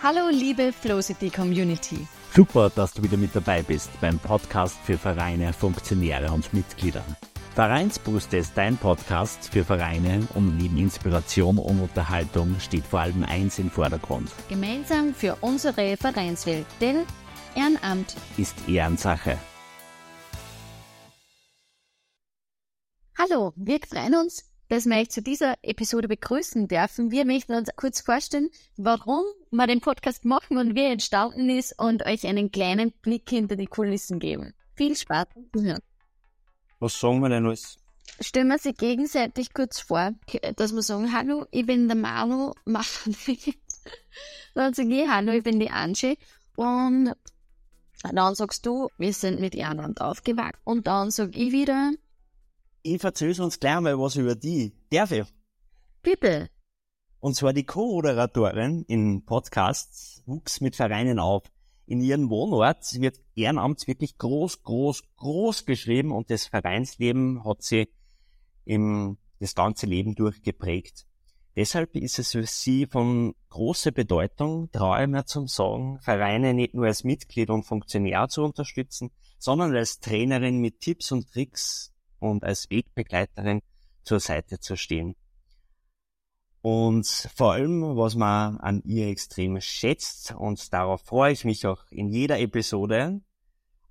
Hallo liebe Flowcity Community. Super, dass du wieder mit dabei bist beim Podcast für Vereine, Funktionäre und Mitglieder. Vereinsbooster ist dein Podcast für Vereine und neben Inspiration und Unterhaltung steht vor allem eins im Vordergrund. Gemeinsam für unsere Vereinswelt, denn Ehrenamt ist Ehrensache. Hallo, wir freuen uns, dass wir euch zu dieser Episode begrüßen dürfen. Wir möchten uns kurz vorstellen, warum wir den Podcast machen und wie er entstanden ist und euch einen kleinen Blick hinter die Kulissen geben. Viel Spaß zu hören. Was sagen wir denn alles? Stellen wir sie gegenseitig kurz vor, dass wir sagen, hallo, ich bin der Manu, dann sage ich, hallo, ich bin die Angie und dann sagst du, wir sind mit Ehrenamt aufgewachsen und dann sag ich wieder, ich erzähl's uns gleich mal was über die. Darf ich? Bitte. Und zwar die Co-Moderatorin in Podcasts wuchs mit Vereinen auf. In ihrem Wohnort wird Ehrenamt wirklich groß, groß, groß geschrieben und das Vereinsleben hat sie im, das ganze Leben durchgeprägt. Deshalb ist es für sie von großer Bedeutung, traue ich mir zum Sagen, Vereine nicht nur als Mitglied und Funktionär zu unterstützen, sondern als Trainerin mit Tipps und Tricks und als Wegbegleiterin zur Seite zu stehen. Und vor allem, was man an ihr extrem schätzt, und darauf freue ich mich auch in jeder Episode,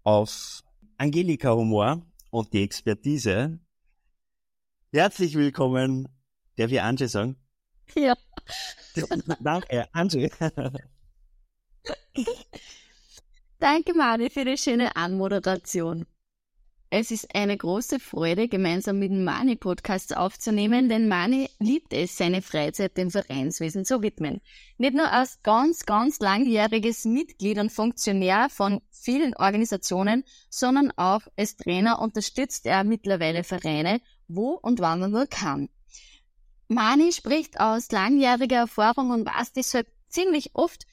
auf Angelika Humor und die Expertise. Herzlich willkommen, darf ich Angie sagen? Ja. Danke, Angie. Danke, Mari, für die schöne Anmoderation. Es ist eine große Freude, gemeinsam mit dem Mani Podcasts aufzunehmen, denn Mani liebt es, seine Freizeit dem Vereinswesen zu widmen. Nicht nur als ganz, ganz langjähriges Mitglied und Funktionär von vielen Organisationen, sondern auch als Trainer unterstützt er mittlerweile Vereine, wo und wann er nur kann. Mani spricht aus langjähriger Erfahrung und weiß deshalb ziemlich oft,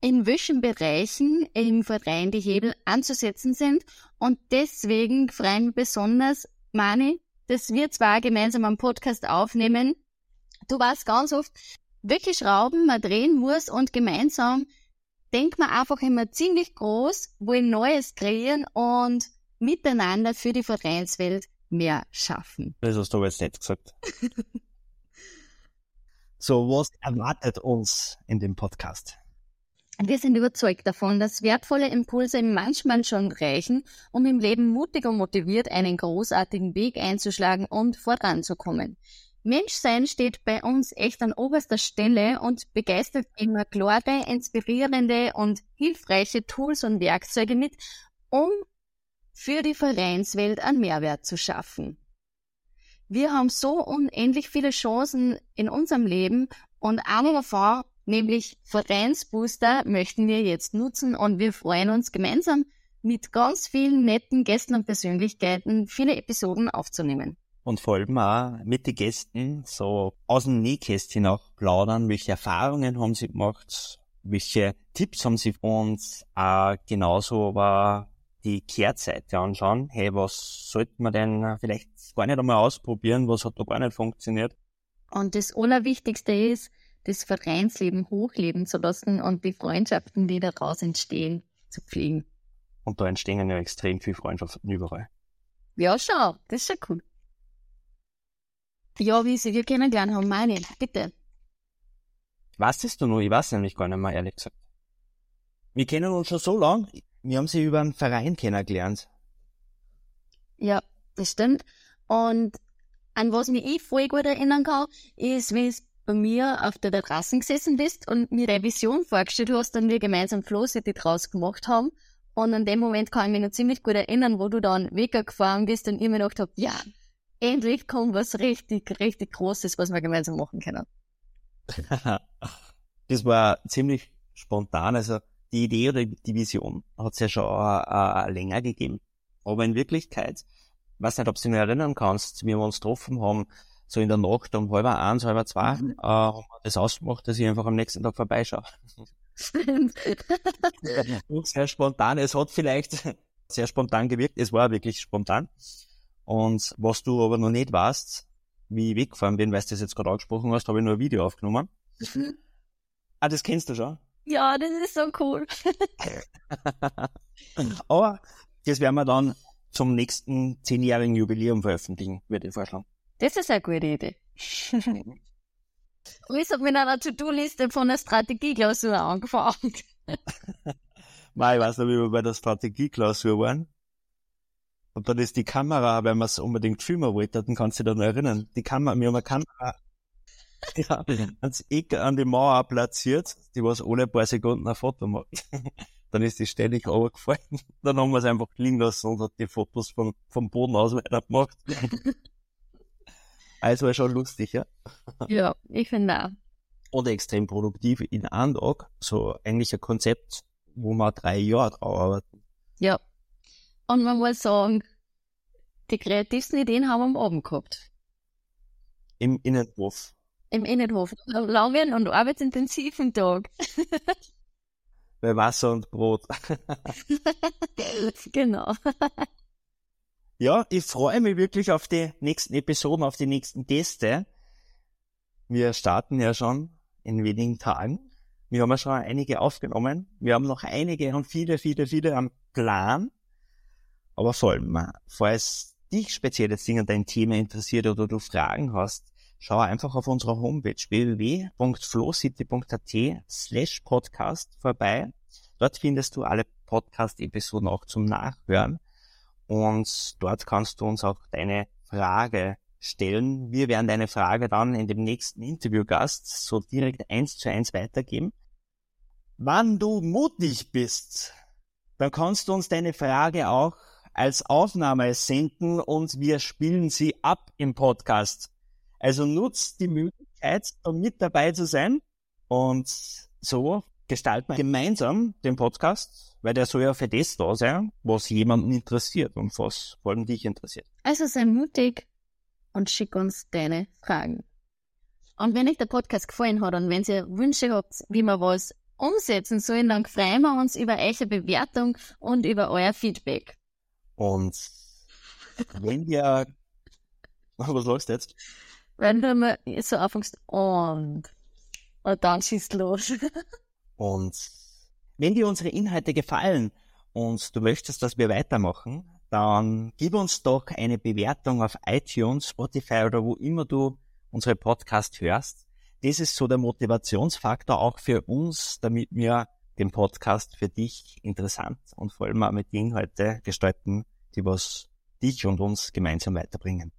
in welchen Bereichen im Verein die Hebel anzusetzen sind. Und deswegen freuen wir besonders, Mani, dass wir zwar gemeinsam am Podcast aufnehmen. Du weißt ganz oft, welche Schrauben man drehen muss und gemeinsam denkt man einfach immer ziemlich groß, wollen Neues kreieren und miteinander für die Vereinswelt mehr schaffen. Das hast du aber jetzt nicht gesagt. so, was erwartet uns in dem Podcast? Wir sind überzeugt davon, dass wertvolle Impulse manchmal schon reichen, um im Leben mutig und motiviert einen großartigen Weg einzuschlagen und voranzukommen. Menschsein steht bei uns echt an oberster Stelle und begeistert immer klare, inspirierende und hilfreiche Tools und Werkzeuge mit, um für die Vereinswelt einen Mehrwert zu schaffen. Wir haben so unendlich viele Chancen in unserem Leben und eine davon nämlich Vereinsbooster möchten wir jetzt nutzen und wir freuen uns gemeinsam mit ganz vielen netten Gästen und Persönlichkeiten viele Episoden aufzunehmen. Und vor allem auch mit den Gästen so aus dem Nähkästchen auch plaudern, welche Erfahrungen haben sie gemacht, welche Tipps haben sie und auch genauso aber die Kehrseite anschauen. Hey, was sollte man denn vielleicht gar nicht einmal ausprobieren? Was hat da gar nicht funktioniert? Und das Allerwichtigste ist, das Vereinsleben hochleben zu lassen und die Freundschaften, die daraus entstehen, zu pflegen. Und da entstehen ja extrem viele Freundschaften überall. Ja, schau, das ist schon cool. Ja, wie sie wir kennengelernt haben, meine, bitte. Was ist du nur? Ich weiß nämlich gar nicht mehr, ehrlich gesagt. Wir kennen uns schon so lang. Wir haben sie über einen Verein kennengelernt. Ja, das stimmt. Und an was mich ich voll gut erinnern kann, ist, wie es bei mir auf der Terrasse gesessen bist und mir deine Vision vorgestellt hast und wir gemeinsam Flow draus gemacht haben. Und an dem Moment kann ich mich noch ziemlich gut erinnern, wo du dann weggefahren bist und ich mir gedacht habe, ja, endlich kommt was richtig, richtig Großes, was wir gemeinsam machen können. das war ziemlich spontan. Also die Idee oder die Vision hat es ja schon äh, äh, länger gegeben. Aber in Wirklichkeit, ich weiß nicht, ob du noch erinnern kannst, wie wir uns getroffen haben, so in der Nacht um halb eins, halb zwei, mhm. äh, haben wir das ausgemacht, dass ich einfach am nächsten Tag vorbeischaue. Sehr spontan. Es hat vielleicht sehr spontan gewirkt. Es war wirklich spontan. Und was du aber noch nicht weißt, wie ich weggefahren bin, weil du das jetzt gerade angesprochen hast, habe ich nur ein Video aufgenommen. Mhm. Ah, das kennst du schon? Ja, das ist so cool. Aber das werden wir dann zum nächsten zehnjährigen Jubiläum veröffentlichen, würde ich vorschlagen. Das ist eine gute Idee. ich habe mit einer To-Do-Liste von der Strategieklausur angefangen. Mal, ich weiß noch, wie wir bei der Strategieklausur waren. Und dann ist die Kamera, wenn man es unbedingt filmen wollte, dann kannst du dich da noch erinnern. Die Kamera, wir haben eine Kamera ja, ans Eck an die Mauer platziert, die was alle paar Sekunden ein Foto macht. dann ist die ständig runtergefallen. Dann haben wir es einfach liegen lassen und hat die Fotos vom, vom Boden aus weiter gemacht. Also war schon lustig, ja. Ja, ich finde auch. Und extrem produktiv in einem Tag. So eigentlich ein Konzept, wo wir drei Jahre drauf arbeiten. Ja. Und man muss sagen, die kreativsten Ideen haben wir am Abend gehabt. Im Innenhof. Im Innenhof. Langen und arbeitsintensiven Tag. Bei Wasser und Brot. genau. Ja, ich freue mich wirklich auf die nächsten Episoden, auf die nächsten Gäste. Wir starten ja schon in wenigen Tagen. Wir haben ja schon einige aufgenommen. Wir haben noch einige und viele, viele, viele am Plan. Aber vor allem, falls dich spezielles Ding an dein Thema interessiert oder du Fragen hast, schau einfach auf unserer Homepage www.flowcity.at slash podcast vorbei. Dort findest du alle Podcast-Episoden auch zum Nachhören und dort kannst du uns auch deine Frage stellen. Wir werden deine Frage dann in dem nächsten Interviewgast so direkt eins zu eins weitergeben. Wann du mutig bist, dann kannst du uns deine Frage auch als Aufnahme senden und wir spielen sie ab im Podcast. Also nutzt die Möglichkeit, um mit dabei zu sein. Und so gestalten wir gemeinsam den Podcast, weil der soll ja für das da sein, was jemanden interessiert und was vor allem dich interessiert. Also sei mutig und schick uns deine Fragen. Und wenn euch der Podcast gefallen hat und wenn ihr Wünsche habt, wie wir was umsetzen sollen, dann freuen wir uns über eure Bewertung und über euer Feedback. Und wenn ihr, was du jetzt? Wenn du mal so anfängst und, und dann schießt los. und wenn dir unsere Inhalte gefallen und du möchtest, dass wir weitermachen, dann gib uns doch eine Bewertung auf iTunes, Spotify oder wo immer du unsere Podcast hörst. Das ist so der Motivationsfaktor auch für uns, damit wir den Podcast für dich interessant und vor allem auch mit Inhalte gestalten, die was dich und uns gemeinsam weiterbringen.